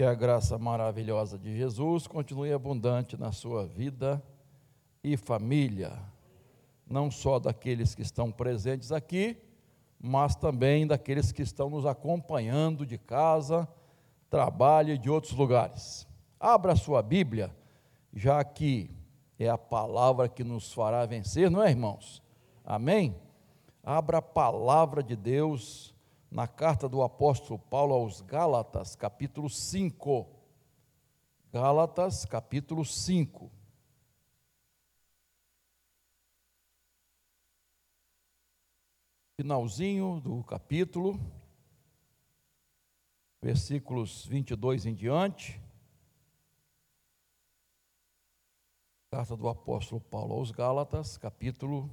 Que a graça maravilhosa de Jesus continue abundante na sua vida e família, não só daqueles que estão presentes aqui, mas também daqueles que estão nos acompanhando de casa, trabalho e de outros lugares. Abra sua Bíblia, já que é a palavra que nos fará vencer, não é, irmãos? Amém? Abra a palavra de Deus na carta do apóstolo Paulo aos Gálatas, capítulo 5. Gálatas, capítulo 5. Finalzinho do capítulo, versículos 22 em diante. Carta do apóstolo Paulo aos Gálatas, capítulo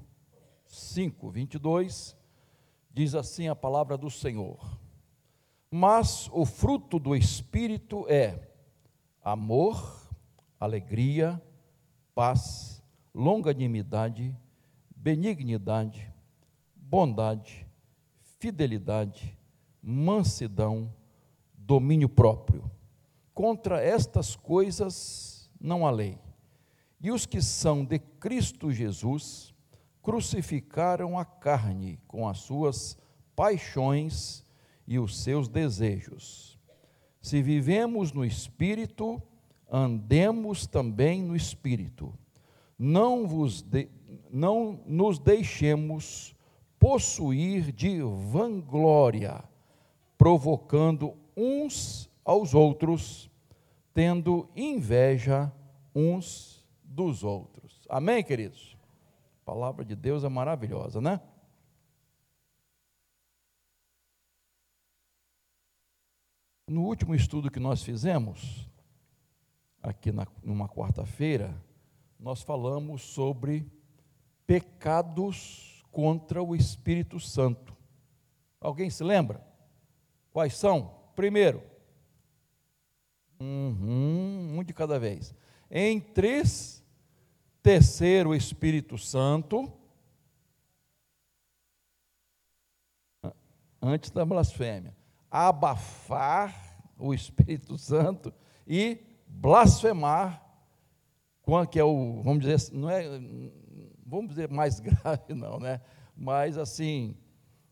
5, 22 diz assim a palavra do Senhor: Mas o fruto do Espírito é amor, alegria, paz, longanimidade, benignidade, bondade, fidelidade, mansidão, domínio próprio. Contra estas coisas não há lei. E os que são de Cristo Jesus crucificaram a carne com as suas paixões e os seus desejos. Se vivemos no espírito, andemos também no espírito. Não, vos de, não nos deixemos possuir de vanglória, provocando uns aos outros, tendo inveja uns dos outros. Amém, queridos? Palavra de Deus é maravilhosa, né? No último estudo que nós fizemos, aqui na, numa quarta-feira, nós falamos sobre pecados contra o Espírito Santo. Alguém se lembra? Quais são? Primeiro, uhum, um de cada vez. Em três tecer o Espírito Santo antes da blasfêmia, abafar o Espírito Santo e blasfemar, que é o, vamos dizer, não é, vamos dizer mais grave não, né? Mas assim,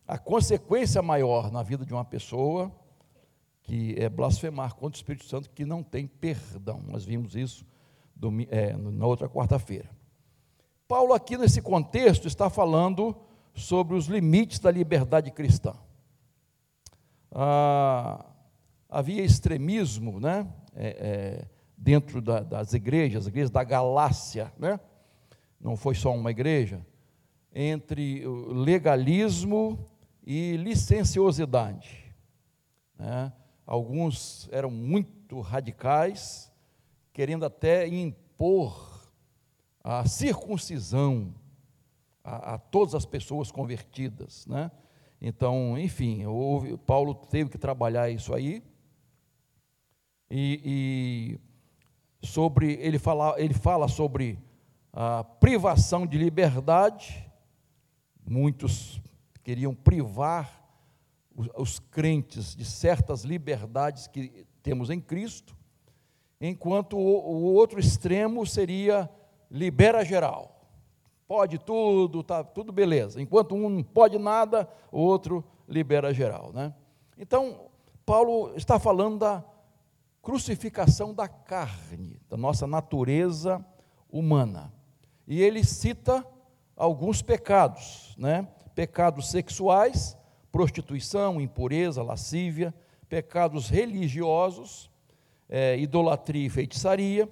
a consequência maior na vida de uma pessoa que é blasfemar contra o Espírito Santo que não tem perdão. Nós vimos isso é, na outra quarta-feira. Paulo, aqui nesse contexto, está falando sobre os limites da liberdade cristã. Ah, havia extremismo né, é, é, dentro da, das igrejas, as igrejas da Galácia, né? não foi só uma igreja, entre legalismo e licenciosidade. Né? Alguns eram muito radicais, querendo até impor a circuncisão a, a todas as pessoas convertidas, né? Então, enfim, houve, Paulo teve que trabalhar isso aí. E, e sobre ele fala, ele fala sobre a privação de liberdade. Muitos queriam privar os, os crentes de certas liberdades que temos em Cristo enquanto o, outro extremo seria libera geral. Pode tudo, tá tudo beleza. Enquanto um não pode nada, o outro libera geral, né? Então, Paulo está falando da crucificação da carne, da nossa natureza humana. E ele cita alguns pecados, né? Pecados sexuais, prostituição, impureza, lascívia, pecados religiosos, é, idolatria e feitiçaria,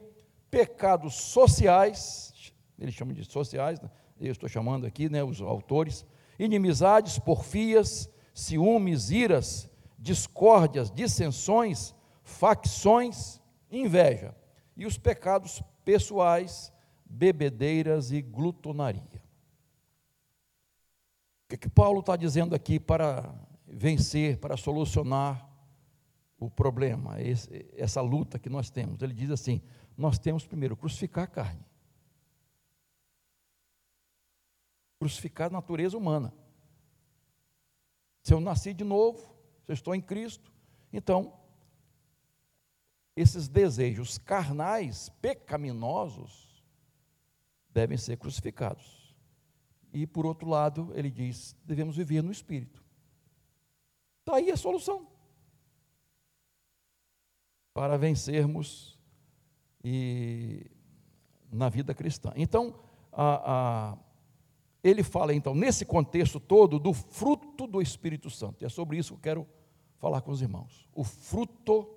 pecados sociais, ele chama de sociais, né? eu estou chamando aqui né, os autores, inimizades, porfias, ciúmes, iras, discórdias, dissensões, facções, inveja, e os pecados pessoais, bebedeiras e glutonaria. O que, que Paulo está dizendo aqui para vencer, para solucionar o problema, esse, essa luta que nós temos. Ele diz assim: nós temos primeiro crucificar a carne, crucificar a natureza humana. Se eu nasci de novo, se eu estou em Cristo, então esses desejos carnais, pecaminosos, devem ser crucificados. E, por outro lado, ele diz: devemos viver no Espírito. Está aí a solução. Para vencermos e, na vida cristã. Então, a, a, ele fala, então, nesse contexto todo, do fruto do Espírito Santo. E é sobre isso que eu quero falar com os irmãos. O fruto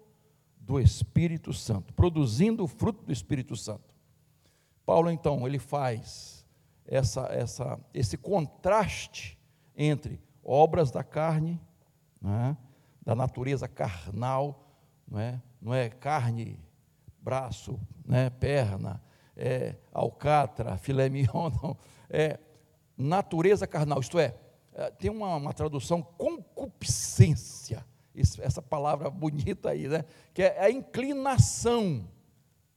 do Espírito Santo, produzindo o fruto do Espírito Santo. Paulo, então, ele faz essa, essa, esse contraste entre obras da carne, é? da natureza carnal, não é, não é carne, braço, né, perna, é alcatra, filé mignon, não, é natureza carnal, isto é, é tem uma, uma tradução concupiscência, essa palavra bonita aí, né? que é a inclinação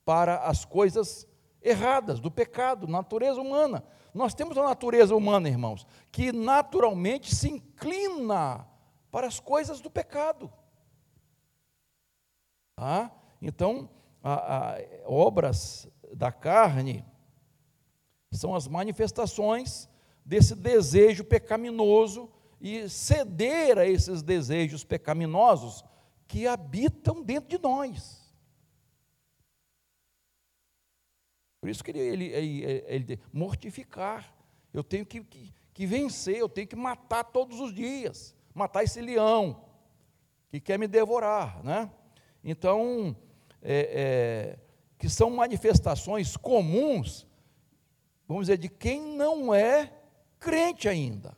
para as coisas erradas, do pecado, natureza humana. Nós temos a natureza humana, irmãos, que naturalmente se inclina para as coisas do pecado. Tá? Então, a, a, obras da carne são as manifestações desse desejo pecaminoso e ceder a esses desejos pecaminosos que habitam dentro de nós. Por isso que ele, ele, ele, ele mortificar. Eu tenho que, que, que, vencer, eu tenho que matar todos os dias, matar esse leão que quer me devorar, né? Então, é, é, que são manifestações comuns, vamos dizer, de quem não é crente ainda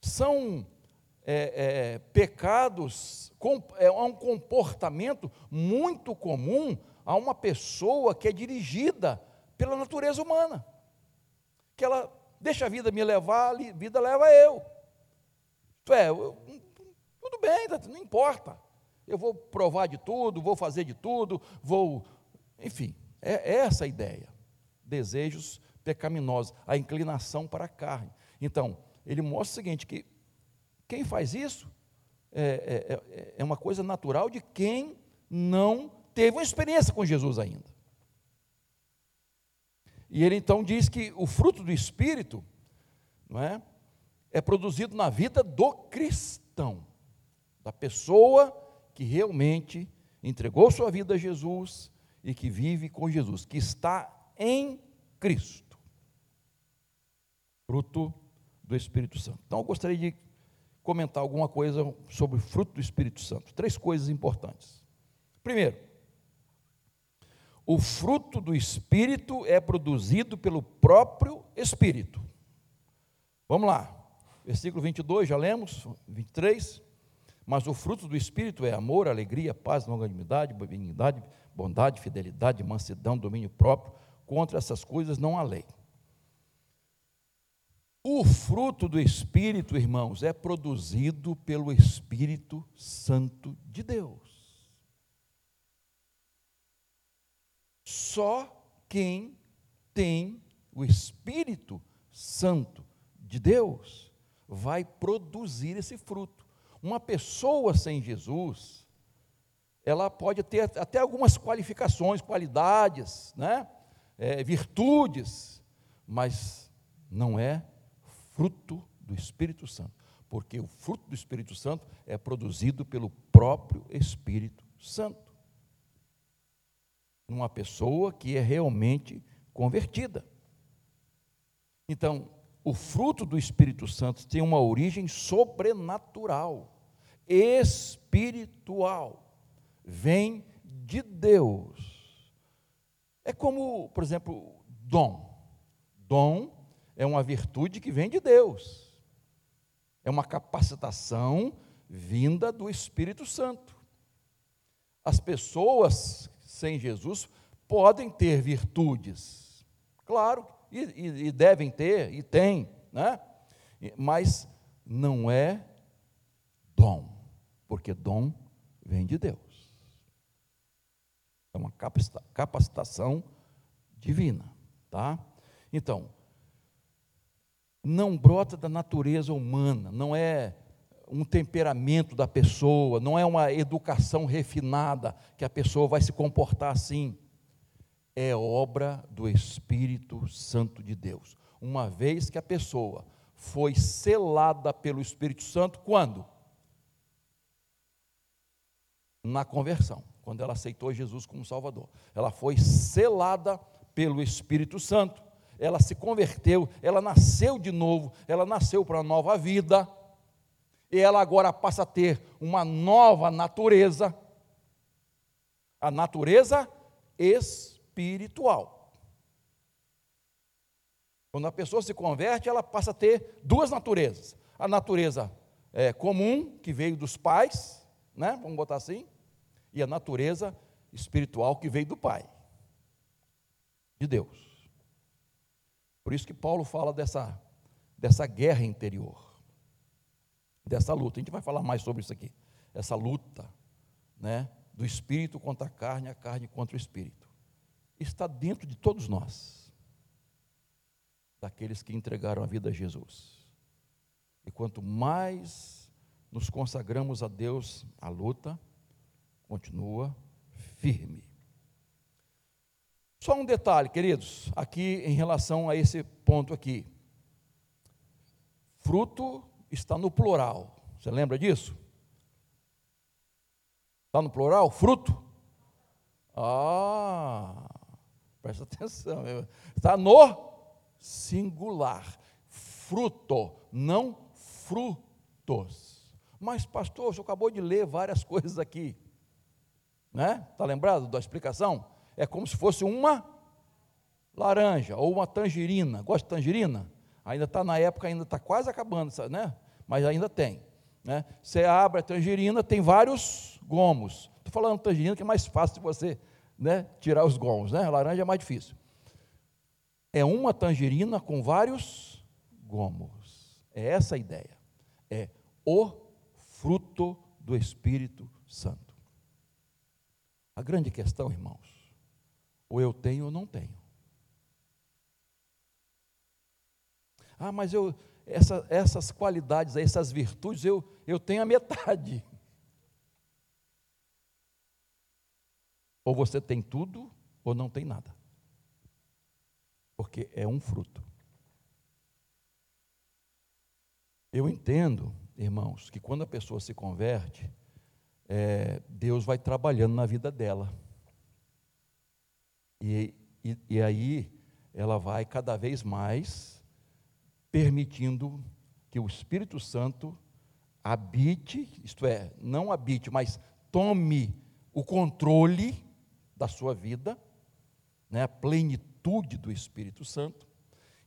são é, é, pecados, é um comportamento muito comum a uma pessoa que é dirigida pela natureza humana. Que ela deixa a vida me levar, a vida leva eu. Isto é, eu, tudo bem, tá, não importa. Eu vou provar de tudo, vou fazer de tudo, vou. Enfim, é, é essa a ideia. Desejos pecaminosos, a inclinação para a carne. Então, ele mostra o seguinte: que quem faz isso é, é, é, é uma coisa natural de quem não teve uma experiência com Jesus ainda. E ele então diz que o fruto do Espírito não é, é produzido na vida do cristão, da pessoa que realmente entregou sua vida a Jesus e que vive com Jesus, que está em Cristo. Fruto do Espírito Santo. Então eu gostaria de comentar alguma coisa sobre o fruto do Espírito Santo. Três coisas importantes. Primeiro, o fruto do Espírito é produzido pelo próprio Espírito. Vamos lá, versículo 22, já lemos, 23. Mas o fruto do Espírito é amor, alegria, paz, longanimidade, benignidade, bondade, fidelidade, mansidão, domínio próprio. Contra essas coisas não há lei. O fruto do Espírito, irmãos, é produzido pelo Espírito Santo de Deus. Só quem tem o Espírito Santo de Deus vai produzir esse fruto. Uma pessoa sem Jesus, ela pode ter até algumas qualificações, qualidades, né? É, virtudes, mas não é fruto do Espírito Santo, porque o fruto do Espírito Santo é produzido pelo próprio Espírito Santo. Numa pessoa que é realmente convertida. Então, o fruto do Espírito Santo tem uma origem sobrenatural, espiritual, vem de Deus. É como, por exemplo, dom. Dom é uma virtude que vem de Deus, é uma capacitação vinda do Espírito Santo. As pessoas sem Jesus podem ter virtudes, claro, e, e, e devem ter, e têm, né? mas não é dom, porque dom vem de Deus. É uma capacitação divina, tá? Então, não brota da natureza humana, não é um temperamento da pessoa, não é uma educação refinada que a pessoa vai se comportar assim. É obra do Espírito Santo de Deus. Uma vez que a pessoa foi selada pelo Espírito Santo, quando? Na conversão, quando ela aceitou Jesus como Salvador. Ela foi selada pelo Espírito Santo, ela se converteu, ela nasceu de novo, ela nasceu para uma nova vida e ela agora passa a ter uma nova natureza, a natureza espiritual. Quando a pessoa se converte, ela passa a ter duas naturezas: a natureza é, comum, que veio dos pais, né? vamos botar assim, e a natureza espiritual, que veio do Pai, de Deus. Por isso que Paulo fala dessa, dessa guerra interior dessa luta. A gente vai falar mais sobre isso aqui. Essa luta, né, do espírito contra a carne, a carne contra o espírito. Está dentro de todos nós. Daqueles que entregaram a vida a Jesus. E quanto mais nos consagramos a Deus, a luta continua firme. Só um detalhe, queridos, aqui em relação a esse ponto aqui. Fruto está no plural. Você lembra disso? Está no plural? Fruto? Ah, presta atenção. Está no singular. Fruto, não frutos. Mas, pastor, o senhor acabou de ler várias coisas aqui. Né? Está lembrado da explicação? É como se fosse uma laranja ou uma tangerina. Gosta de tangerina? Ainda está na época, ainda está quase acabando, né? Mas ainda tem. Né? Você abre a tangerina, tem vários gomos. Estou falando tangerina que é mais fácil de você né, tirar os gomos, né? A laranja é mais difícil. É uma tangerina com vários gomos. É essa a ideia. É o fruto do Espírito Santo. A grande questão, irmãos, ou eu tenho ou não tenho. Ah, mas eu, essa, essas qualidades, essas virtudes, eu, eu tenho a metade. Ou você tem tudo, ou não tem nada. Porque é um fruto. Eu entendo, irmãos, que quando a pessoa se converte, é, Deus vai trabalhando na vida dela. E, e, e aí ela vai cada vez mais permitindo que o Espírito Santo habite, isto é, não habite, mas tome o controle da sua vida, né, a plenitude do Espírito Santo.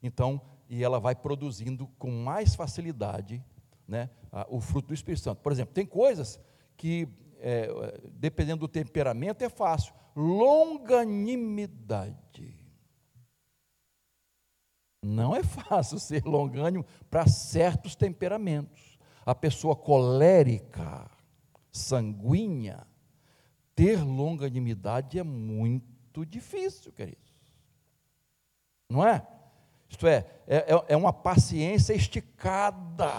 Então, e ela vai produzindo com mais facilidade né, a, o fruto do Espírito Santo. Por exemplo, tem coisas que, é, dependendo do temperamento, é fácil. Longanimidade. Não é fácil ser longânimo para certos temperamentos. A pessoa colérica, sanguínea, ter longanimidade é muito difícil, queridos. Não é? Isto é, é, é, é uma paciência esticada.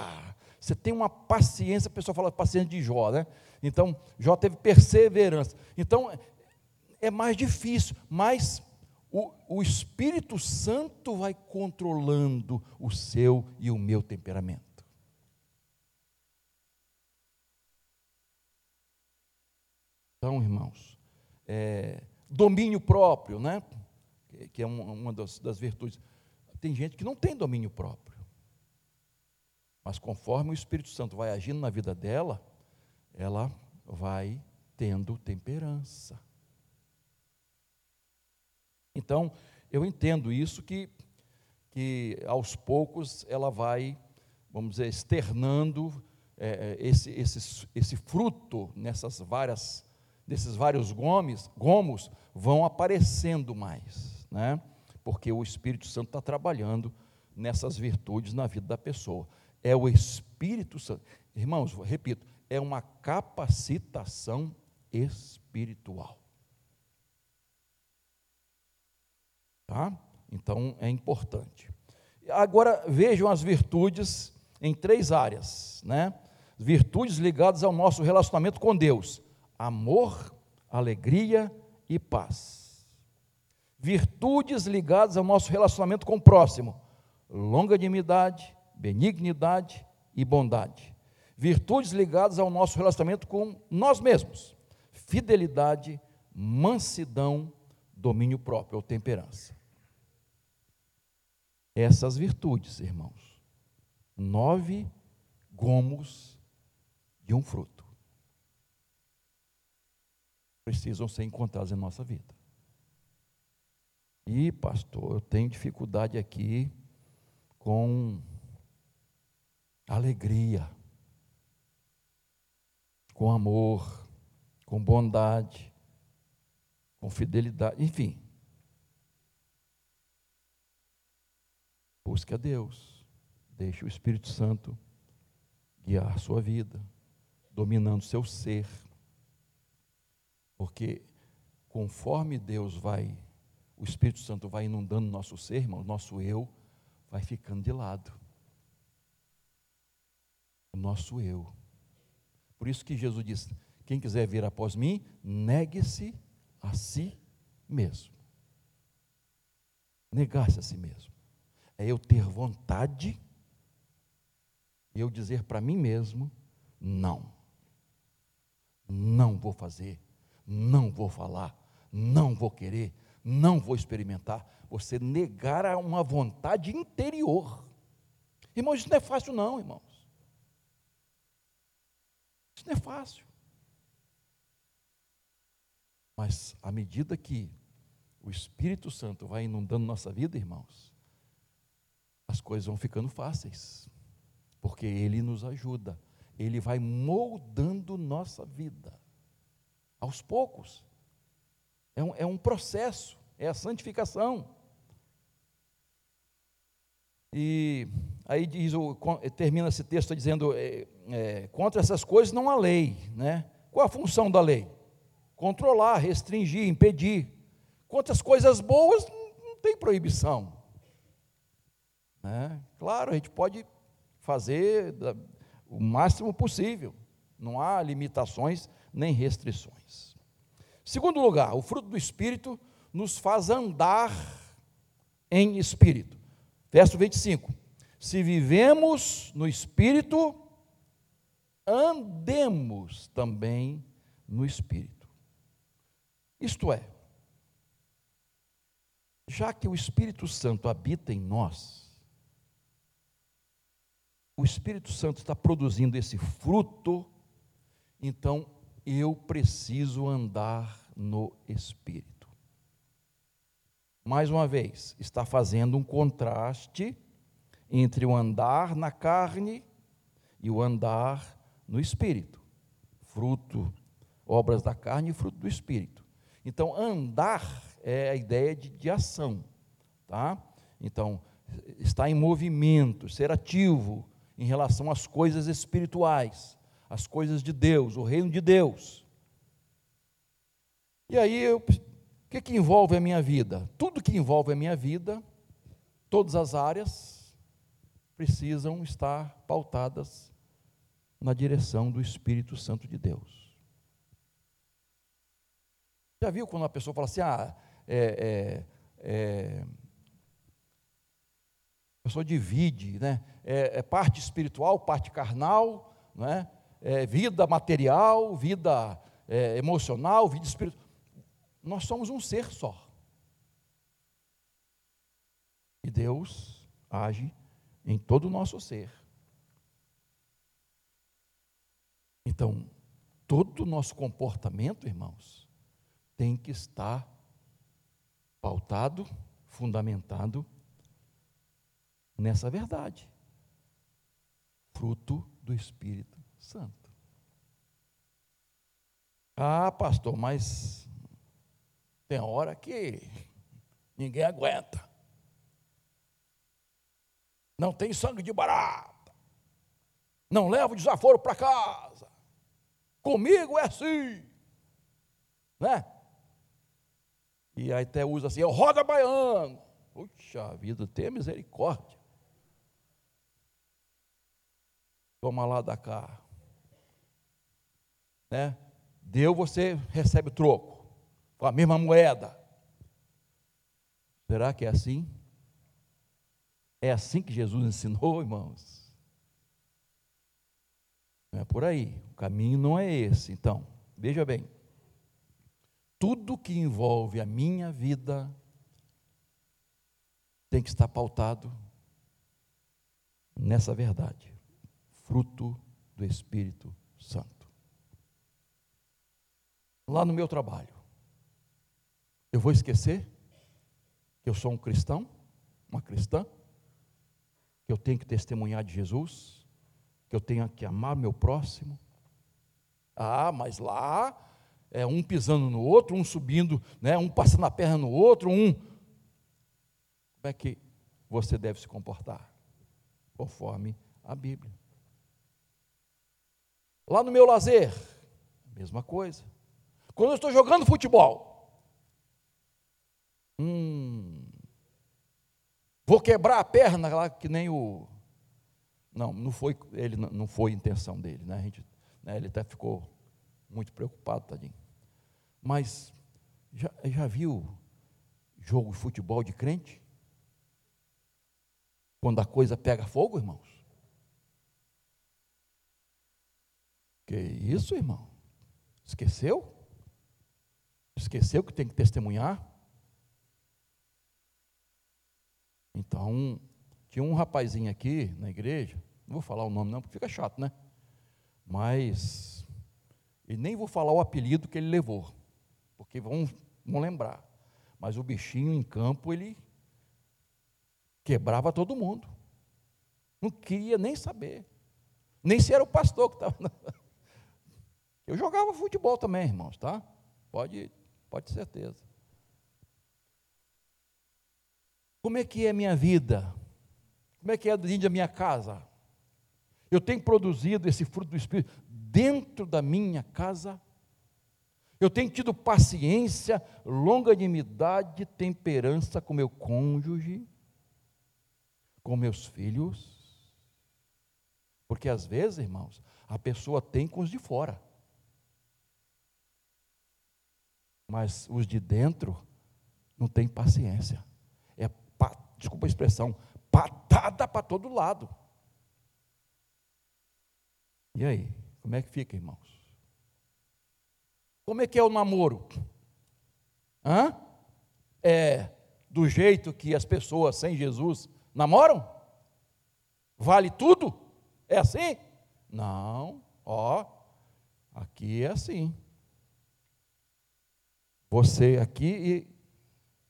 Você tem uma paciência, a pessoa fala paciência de Jó, né? Então, Jó teve perseverança. Então, é mais difícil, mas o, o Espírito Santo vai controlando o seu e o meu temperamento. Então, irmãos, é, domínio próprio, né? que é uma das, das virtudes. Tem gente que não tem domínio próprio. Mas conforme o Espírito Santo vai agindo na vida dela, ela vai tendo temperança. Então, eu entendo isso que, que aos poucos ela vai, vamos dizer, externando é, é esse, esse, esse fruto nessas várias, nesses vários gomes, gomos, vão aparecendo mais, né? porque o Espírito Santo está trabalhando nessas virtudes na vida da pessoa. É o Espírito Santo. Irmãos, repito, é uma capacitação espiritual. Tá? Então é importante. Agora vejam as virtudes em três áreas, né? virtudes ligadas ao nosso relacionamento com Deus: amor, alegria e paz. Virtudes ligadas ao nosso relacionamento com o próximo: longanimidade, benignidade e bondade. Virtudes ligadas ao nosso relacionamento com nós mesmos: fidelidade, mansidão, domínio próprio ou temperança. Essas virtudes, irmãos, nove gomos de um fruto precisam ser encontrados em nossa vida. E, pastor, eu tenho dificuldade aqui com alegria, com amor, com bondade, com fidelidade, enfim. Busque a Deus, deixe o Espírito Santo guiar sua vida, dominando seu ser. Porque conforme Deus vai, o Espírito Santo vai inundando nosso ser, irmão, nosso eu vai ficando de lado. O nosso eu. Por isso que Jesus disse: quem quiser vir após mim, negue-se a si mesmo. Negar-se a si mesmo. É eu ter vontade e eu dizer para mim mesmo: não. Não vou fazer, não vou falar, não vou querer, não vou experimentar. Você negar a uma vontade interior. Irmãos, isso não é fácil, não, irmãos. Isso não é fácil. Mas à medida que o Espírito Santo vai inundando nossa vida, irmãos, as coisas vão ficando fáceis, porque Ele nos ajuda, Ele vai moldando nossa vida, aos poucos. É um, é um processo, é a santificação. E aí diz, termina esse texto dizendo: é, é, contra essas coisas não há lei, né? Qual a função da lei? controlar, restringir, impedir. Quantas coisas boas não tem proibição. Né? Claro, a gente pode fazer o máximo possível, não há limitações nem restrições. Segundo lugar, o fruto do Espírito nos faz andar em Espírito. Verso 25: Se vivemos no Espírito, andemos também no Espírito. Isto é, já que o Espírito Santo habita em nós, o Espírito Santo está produzindo esse fruto, então eu preciso andar no Espírito. Mais uma vez, está fazendo um contraste entre o andar na carne e o andar no Espírito. Fruto, obras da carne e fruto do Espírito. Então, andar é a ideia de, de ação, tá? Então, estar em movimento, ser ativo em relação às coisas espirituais, às coisas de Deus, o reino de Deus. E aí, eu, o que, que envolve a minha vida? Tudo que envolve a minha vida, todas as áreas, precisam estar pautadas na direção do Espírito Santo de Deus. Já viu quando uma pessoa fala assim, ah, é, é, é, a pessoa divide, né? É, é, parte espiritual, parte carnal, né? É vida material, vida é, emocional, vida espiritual. Nós somos um ser só. E Deus age em todo o nosso ser. Então, todo o nosso comportamento, irmãos, tem que estar pautado, fundamentado nessa verdade. Fruto do Espírito Santo. Ah, pastor, mas tem hora que ninguém aguenta. Não tem sangue de barata. Não leva o desaforo para casa. Comigo é assim. Né? E aí até usa assim, o roda baiano. Puxa vida, tenha misericórdia. Toma lá da cá. Né? Deu, você recebe o troco, com a mesma moeda. Será que é assim? É assim que Jesus ensinou, irmãos? Não é por aí, o caminho não é esse. Então, veja bem, tudo que envolve a minha vida tem que estar pautado nessa verdade, fruto do Espírito Santo. Lá no meu trabalho, eu vou esquecer que eu sou um cristão, uma cristã, que eu tenho que testemunhar de Jesus, que eu tenho que amar meu próximo. Ah, mas lá é um pisando no outro, um subindo, né, um passando a perna no outro, um. Como é que você deve se comportar? Conforme a Bíblia. Lá no meu lazer, mesma coisa. Quando eu estou jogando futebol, hum, Vou quebrar a perna lá que nem o. Não, não foi, ele não foi intenção dele, né? A gente, né, ele até ficou muito preocupado, tadinho. Mas já, já viu jogo de futebol de crente? Quando a coisa pega fogo, irmãos? Que isso, irmão? Esqueceu? Esqueceu que tem que testemunhar? Então, tinha um rapazinho aqui na igreja, não vou falar o nome não, porque fica chato, né? Mas, e nem vou falar o apelido que ele levou, porque vão, vão lembrar. Mas o bichinho em campo, ele quebrava todo mundo. Não queria nem saber. Nem se era o pastor que estava. Eu jogava futebol também, irmãos, tá? Pode, pode ter certeza. Como é que é a minha vida? Como é que é da minha casa? Eu tenho produzido esse fruto do Espírito dentro da minha casa? Eu tenho tido paciência, longanimidade, temperança com meu cônjuge, com meus filhos? Porque às vezes, irmãos, a pessoa tem com os de fora. Mas os de dentro não têm paciência desculpa a expressão, patada para todo lado. E aí, como é que fica, irmãos? Como é que é o namoro? Hã? É do jeito que as pessoas sem Jesus namoram? Vale tudo? É assim? Não, ó, aqui é assim. Você aqui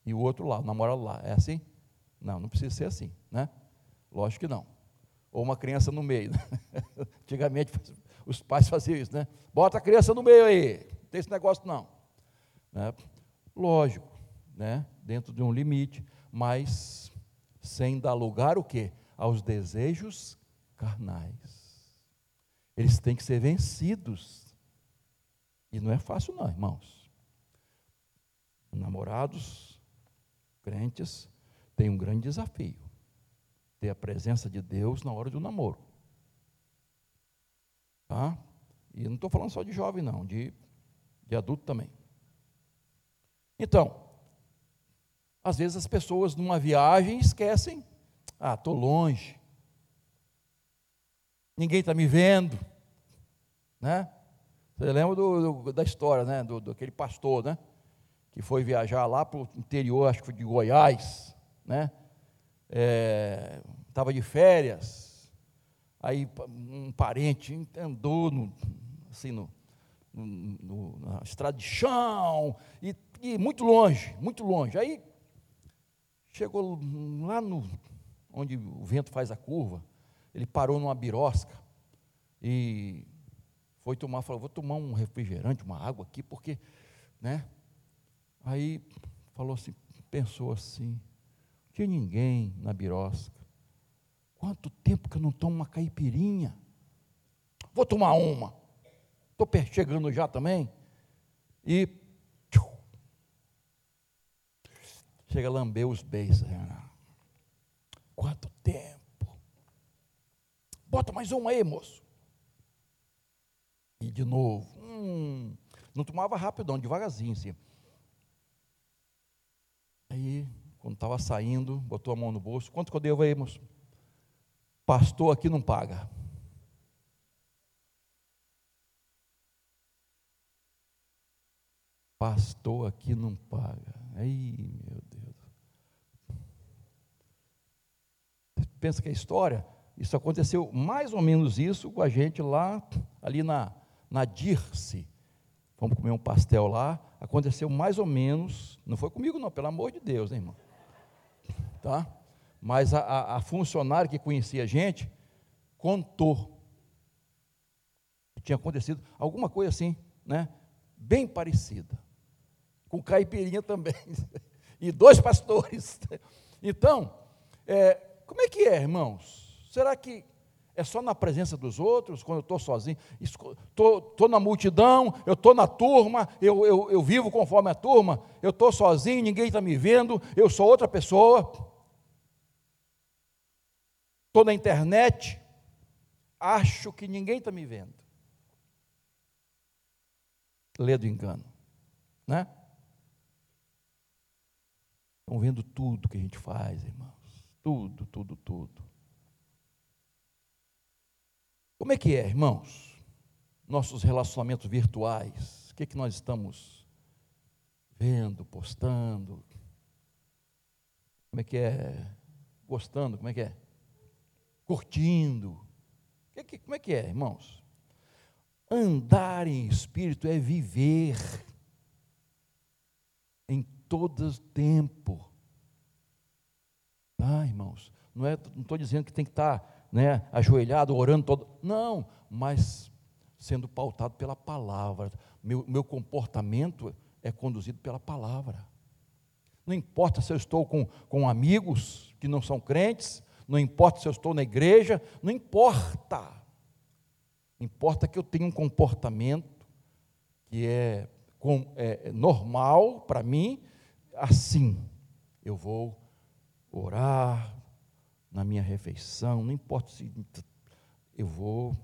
e, e o outro lá, o namorado lá, é assim? Não, não precisa ser assim, né? Lógico que não. Ou uma criança no meio. Né? Antigamente os pais faziam isso, né? Bota a criança no meio aí. Não tem esse negócio não. Né? Lógico, né? Dentro de um limite, mas sem dar lugar o quê? Aos desejos carnais. Eles têm que ser vencidos. E não é fácil não, irmãos. Namorados, crentes, tem um grande desafio: ter a presença de Deus na hora do namoro. Tá? E não estou falando só de jovem, não, de, de adulto também. Então, às vezes as pessoas numa viagem esquecem: ah, estou longe, ninguém está me vendo, né? Você lembra do, do, da história, né? Do, do, aquele pastor, né? Que foi viajar lá para o interior, acho que foi de Goiás, né? Estava é, de férias, aí um parente andou no, assim, no, no, na estrada de chão, e, e muito longe, muito longe. Aí chegou lá no onde o vento faz a curva, ele parou numa birosca e foi tomar, falou, vou tomar um refrigerante, uma água aqui, porque, né? Aí falou assim, pensou assim, tinha ninguém na birosca. Quanto tempo que eu não tomo uma caipirinha? Vou tomar uma. Estou chegando já também. E tchum, chega a lamber os beijos. Quanto tempo? Bota mais uma aí, moço. E de novo. Hum, não tomava rapidão, devagarzinho assim. Aí, quando estava saindo, botou a mão no bolso. Quanto que eu devo aí, moço? Pastor aqui não paga. Pastor aqui não paga. Ai, meu Deus. Pensa que a história, isso aconteceu mais ou menos isso com a gente lá, ali na, na Dirce. Fomos comer um pastel lá, aconteceu mais ou menos, não foi comigo não, pelo amor de Deus, né, irmão? Tá? Mas a, a, a funcionária que conhecia a gente contou que tinha acontecido alguma coisa assim, né? Bem parecida com caipirinha também, e dois pastores. Então, é, como é que é, irmãos? Será que é só na presença dos outros, quando eu estou sozinho? Estou na multidão, eu estou na turma, eu, eu, eu vivo conforme a turma, eu estou sozinho, ninguém está me vendo, eu sou outra pessoa. Estou na internet, acho que ninguém está me vendo. Lê do engano, né? Estão vendo tudo que a gente faz, irmãos. Tudo, tudo, tudo. Como é que é, irmãos? Nossos relacionamentos virtuais. O que, é que nós estamos vendo, postando? Como é que é? Gostando, como é que é? Curtindo. Que, que, como é que é, irmãos? Andar em espírito é viver em todo tempo. Ah, irmãos, não é, não estou dizendo que tem que estar né, ajoelhado, orando todo. Não, mas sendo pautado pela palavra. Meu, meu comportamento é conduzido pela palavra. Não importa se eu estou com, com amigos que não são crentes, não importa se eu estou na igreja, não importa. Importa que eu tenha um comportamento que é, com, é normal para mim, assim. Eu vou orar na minha refeição, não importa se eu vou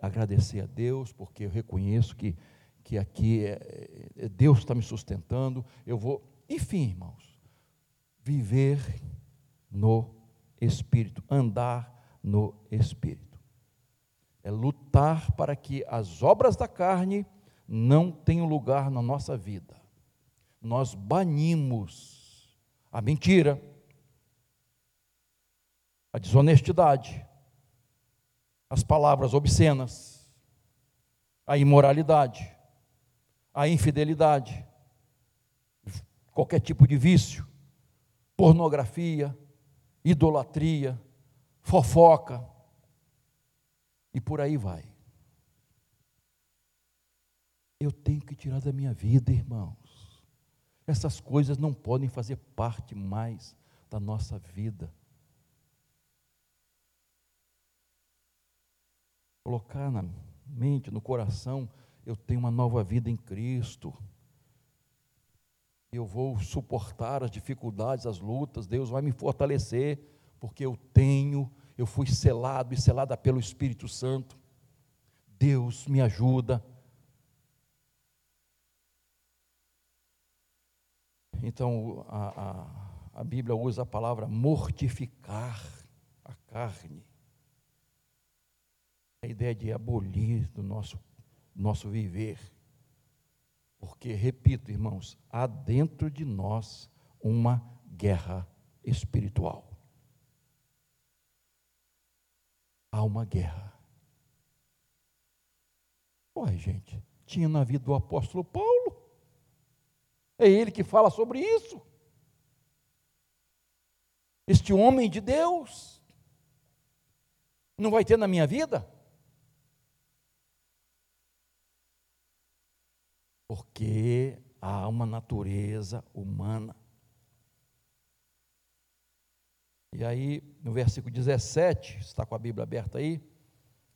agradecer a Deus, porque eu reconheço que, que aqui é, é, Deus está me sustentando. Eu vou, enfim, irmãos, viver no Espírito, andar no Espírito. É lutar para que as obras da carne não tenham lugar na nossa vida nós banimos a mentira, a desonestidade, as palavras obscenas, a imoralidade, a infidelidade, qualquer tipo de vício, pornografia, idolatria, fofoca, e por aí vai. Eu tenho que tirar da minha vida, irmãos. Essas coisas não podem fazer parte mais da nossa vida. Colocar na mente, no coração, eu tenho uma nova vida em Cristo. Eu vou suportar as dificuldades, as lutas, Deus vai me fortalecer, porque eu tenho, eu fui selado e selada pelo Espírito Santo. Deus me ajuda. Então, a, a, a Bíblia usa a palavra mortificar a carne. A ideia de abolir do nosso, nosso viver. Porque, repito, irmãos, há dentro de nós uma guerra espiritual. Há uma guerra. Ué, gente, tinha na vida do apóstolo Paulo. É ele que fala sobre isso. Este homem de Deus não vai ter na minha vida? Porque há uma natureza humana. E aí, no versículo 17, está com a Bíblia aberta aí,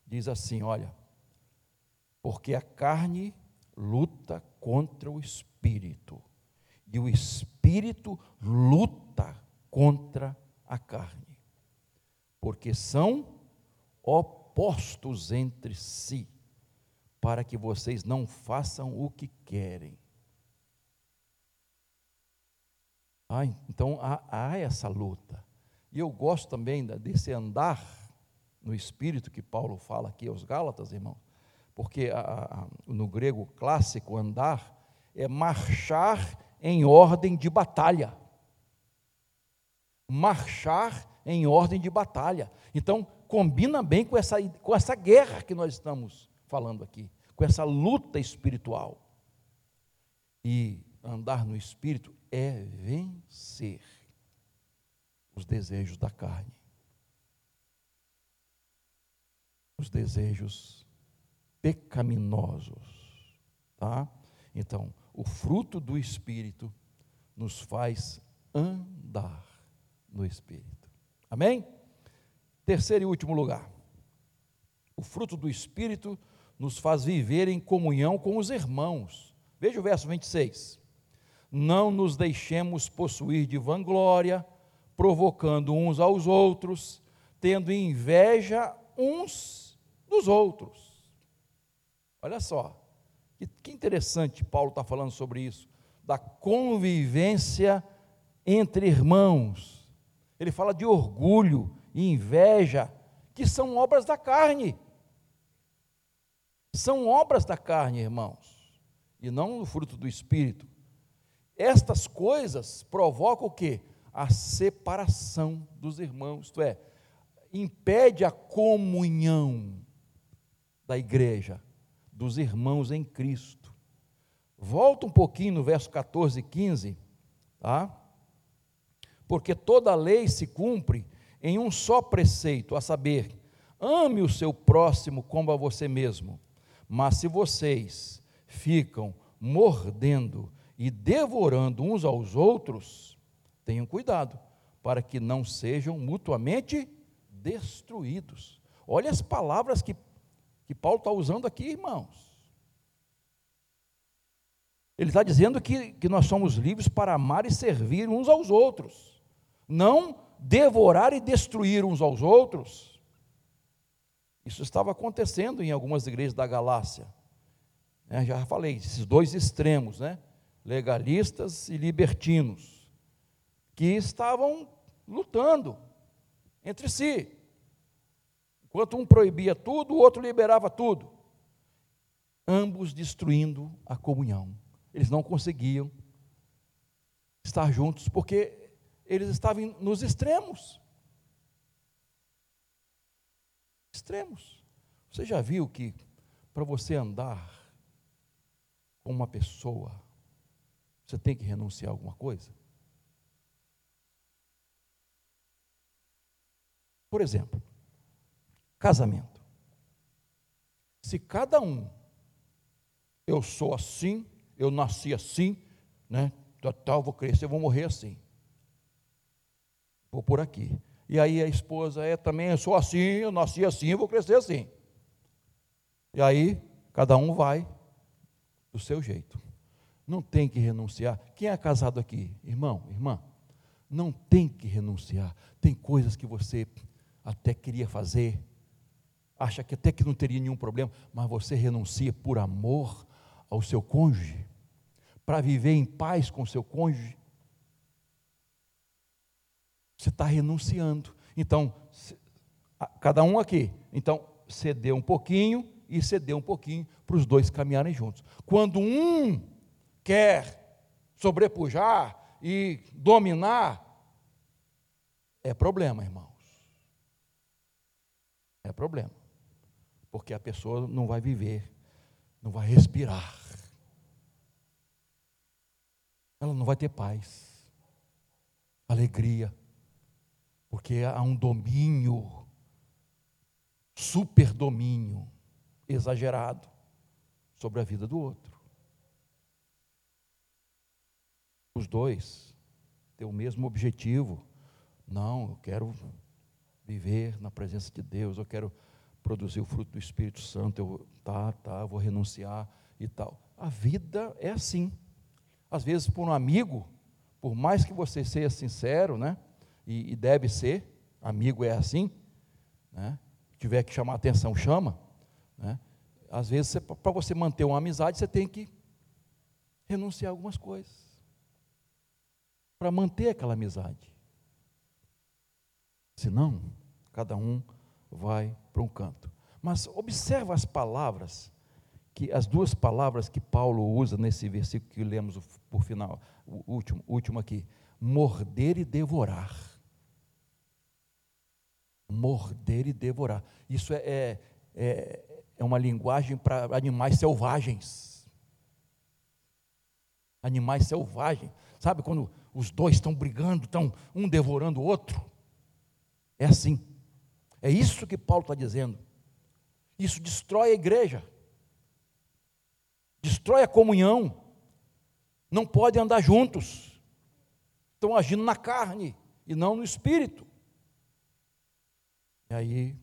diz assim: olha, porque a carne luta contra o espírito e o espírito luta contra a carne, porque são opostos entre si, para que vocês não façam o que querem. Ah, então há, há essa luta. E eu gosto também desse andar no espírito que Paulo fala aqui aos Gálatas, irmão, porque a, a, no grego clássico, andar é marchar em ordem de batalha. Marchar em ordem de batalha. Então, combina bem com essa, com essa guerra que nós estamos falando aqui, com essa luta espiritual. E andar no espírito é vencer os desejos da carne, os desejos pecaminosos, tá? Então, o fruto do espírito nos faz andar no espírito. Amém? Terceiro e último lugar. O fruto do espírito nos faz viver em comunhão com os irmãos. Veja o verso 26. Não nos deixemos possuir de vanglória, provocando uns aos outros, tendo inveja uns dos outros. Olha só, que interessante Paulo está falando sobre isso, da convivência entre irmãos. Ele fala de orgulho e inveja, que são obras da carne. São obras da carne, irmãos, e não o fruto do Espírito. Estas coisas provocam o quê? A separação dos irmãos, isto é, impede a comunhão da igreja, dos irmãos em Cristo. Volta um pouquinho no verso 14 e 15, tá? Porque toda lei se cumpre em um só preceito, a saber, ame o seu próximo como a você mesmo. Mas se vocês ficam mordendo e devorando uns aos outros, tenham cuidado, para que não sejam mutuamente destruídos. Olha as palavras que, que Paulo está usando aqui, irmãos. Ele está dizendo que, que nós somos livres para amar e servir uns aos outros, não devorar e destruir uns aos outros. Isso estava acontecendo em algumas igrejas da Galácia. É, já falei, esses dois extremos, né? legalistas e libertinos, que estavam lutando entre si. Enquanto um proibia tudo, o outro liberava tudo. Ambos destruindo a comunhão. Eles não conseguiam estar juntos porque eles estavam nos extremos extremos. Você já viu que para você andar com uma pessoa, você tem que renunciar a alguma coisa? Por exemplo, casamento. Se cada um, eu sou assim, eu nasci assim, né? Tal, vou crescer, vou morrer assim. Vou por aqui. E aí a esposa é também, eu sou assim, eu nasci assim, eu vou crescer assim. E aí, cada um vai do seu jeito. Não tem que renunciar. Quem é casado aqui? Irmão, irmã, não tem que renunciar. Tem coisas que você até queria fazer, acha que até que não teria nenhum problema, mas você renuncia por amor ao seu cônjuge, para viver em paz com o seu cônjuge. Você está renunciando. Então, cada um aqui, então, cedeu um pouquinho e cedeu um pouquinho para os dois caminharem juntos. Quando um quer sobrepujar e dominar, é problema, irmãos. É problema. Porque a pessoa não vai viver, não vai respirar. Ela não vai ter paz, alegria, porque há um domínio, super domínio, exagerado sobre a vida do outro. Os dois têm o mesmo objetivo. Não, eu quero viver na presença de Deus, eu quero produzir o fruto do Espírito Santo, eu tá, tá, vou renunciar e tal. A vida é assim. Às vezes, por um amigo, por mais que você seja sincero, né? E, e deve ser, amigo é assim, né? tiver que chamar atenção, chama. Né? às vezes, para você manter uma amizade, você tem que renunciar algumas coisas para manter aquela amizade. Senão, cada um vai para um canto. Mas observa as palavras, que as duas palavras que Paulo usa nesse versículo que lemos por final, o último, último aqui, morder e devorar. Morder e devorar. Isso é, é, é, é uma linguagem para animais selvagens. Animais selvagens. Sabe quando os dois estão brigando, estão um devorando o outro? É assim. É isso que Paulo está dizendo. Isso destrói a igreja, destrói a comunhão. Não podem andar juntos. Estão agindo na carne e não no espírito. E aí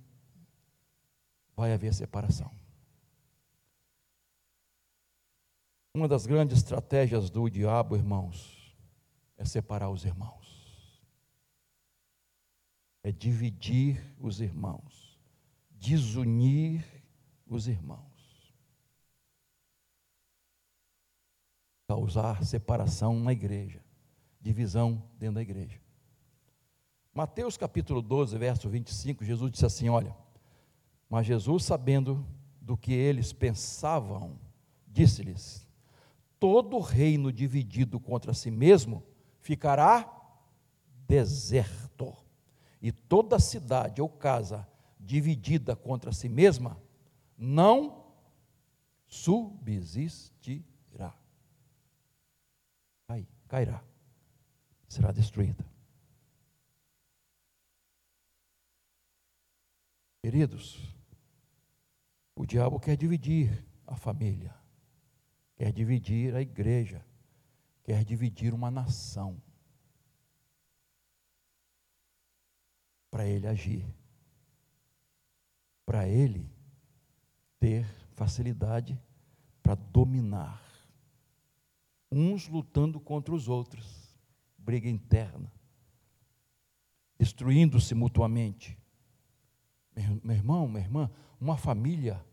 vai haver separação. Uma das grandes estratégias do diabo, irmãos, é separar os irmãos é dividir os irmãos, desunir os irmãos, causar separação na igreja, divisão dentro da igreja. Mateus capítulo 12, verso 25, Jesus disse assim: Olha, mas Jesus, sabendo do que eles pensavam, disse-lhes: Todo reino dividido contra si mesmo ficará deserto e toda cidade ou casa dividida contra si mesma não subsistirá. Cai, cairá, será destruída. Queridos, o diabo quer dividir a família, quer dividir a igreja, quer dividir uma nação. para ele agir, para ele ter facilidade para dominar. Uns lutando contra os outros, briga interna, destruindo-se mutuamente. Meu irmão, minha irmã, uma família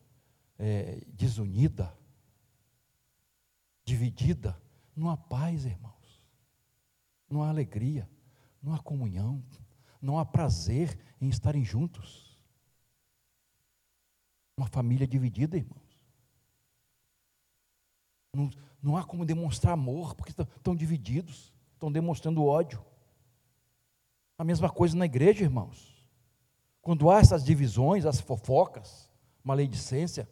é, desunida, dividida, não há paz, irmãos, não há alegria, não há comunhão não há prazer em estarem juntos. Uma família dividida, irmãos. Não, não há como demonstrar amor, porque estão, estão divididos, estão demonstrando ódio. A mesma coisa na igreja, irmãos. Quando há essas divisões, as fofocas, maledicência,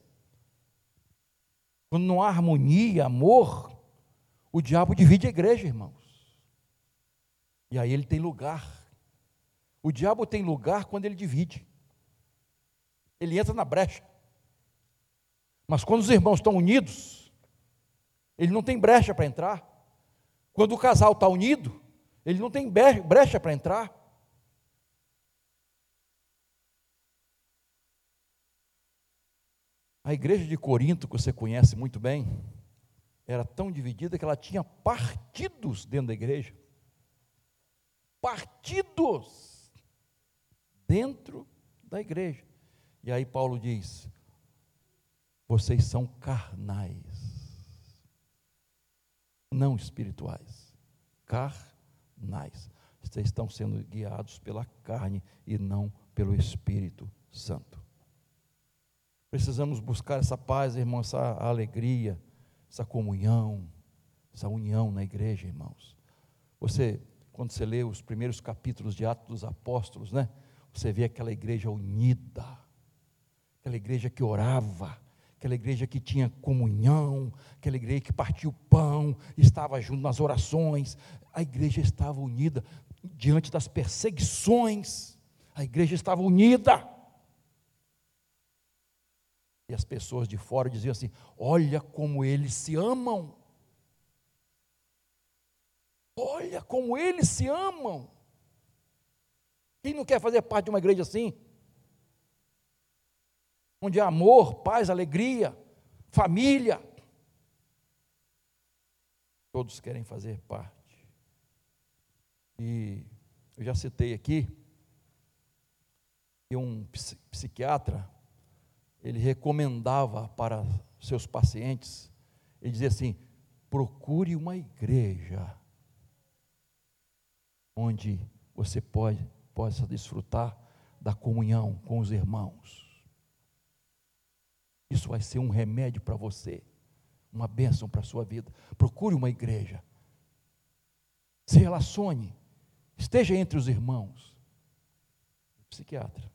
quando não há harmonia, amor, o diabo divide a igreja, irmãos. E aí ele tem lugar o diabo tem lugar quando ele divide. Ele entra na brecha. Mas quando os irmãos estão unidos, ele não tem brecha para entrar. Quando o casal está unido, ele não tem brecha para entrar. A igreja de Corinto, que você conhece muito bem, era tão dividida que ela tinha partidos dentro da igreja. Partidos dentro da igreja. E aí Paulo diz: vocês são carnais, não espirituais, carnais. Vocês estão sendo guiados pela carne e não pelo Espírito Santo. Precisamos buscar essa paz, irmão, essa alegria, essa comunhão, essa união na igreja, irmãos. Você, quando você lê os primeiros capítulos de Atos dos Apóstolos, né? você vê aquela igreja unida, aquela igreja que orava, aquela igreja que tinha comunhão, aquela igreja que partia o pão, estava junto nas orações, a igreja estava unida diante das perseguições, a igreja estava unida. E as pessoas de fora diziam assim: Olha como eles se amam. Olha como eles se amam. Quem não quer fazer parte de uma igreja assim? Onde há amor, paz, alegria, família. Todos querem fazer parte. E eu já citei aqui que um psiquiatra, ele recomendava para seus pacientes, ele dizia assim: procure uma igreja onde você pode, possa desfrutar da comunhão com os irmãos. Isso vai ser um remédio para você, uma bênção para a sua vida. Procure uma igreja, se relacione, esteja entre os irmãos. Psiquiatra.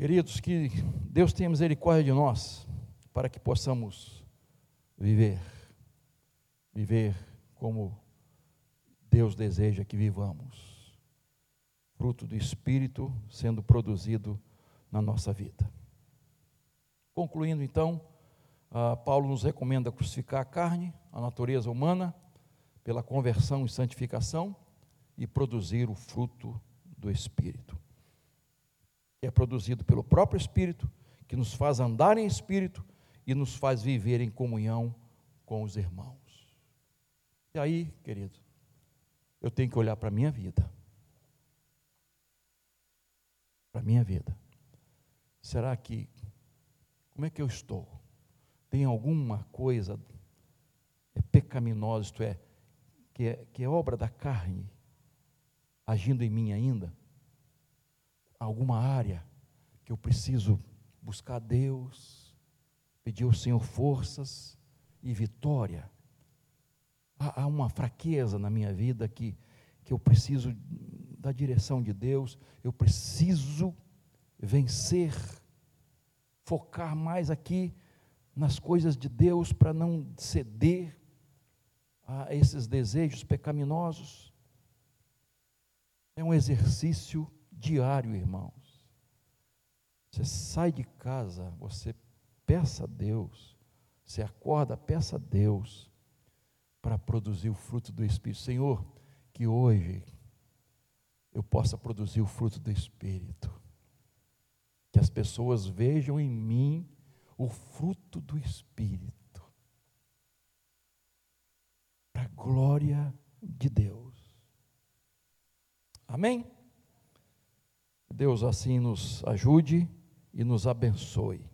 Queridos, que Deus tenha misericórdia de nós, para que possamos viver, viver como Deus deseja que vivamos, fruto do Espírito sendo produzido na nossa vida. Concluindo então, uh, Paulo nos recomenda crucificar a carne, a natureza humana, pela conversão e santificação e produzir o fruto do Espírito é produzido pelo próprio Espírito, que nos faz andar em Espírito e nos faz viver em comunhão com os irmãos. E aí, querido, eu tenho que olhar para a minha vida. Para a minha vida. Será que, como é que eu estou? Tem alguma coisa é pecaminosa, isto é, que é, que é obra da carne, agindo em mim ainda? Alguma área que eu preciso buscar Deus, pedir ao Senhor forças e vitória. Há, há uma fraqueza na minha vida que, que eu preciso da direção de Deus, eu preciso vencer, focar mais aqui nas coisas de Deus para não ceder a esses desejos pecaminosos. É um exercício diário, irmãos. Você sai de casa, você peça a Deus, você acorda, peça a Deus para produzir o fruto do Espírito. Senhor, que hoje eu possa produzir o fruto do Espírito. Que as pessoas vejam em mim o fruto do Espírito. Para a glória de Deus. Amém? Deus assim nos ajude e nos abençoe.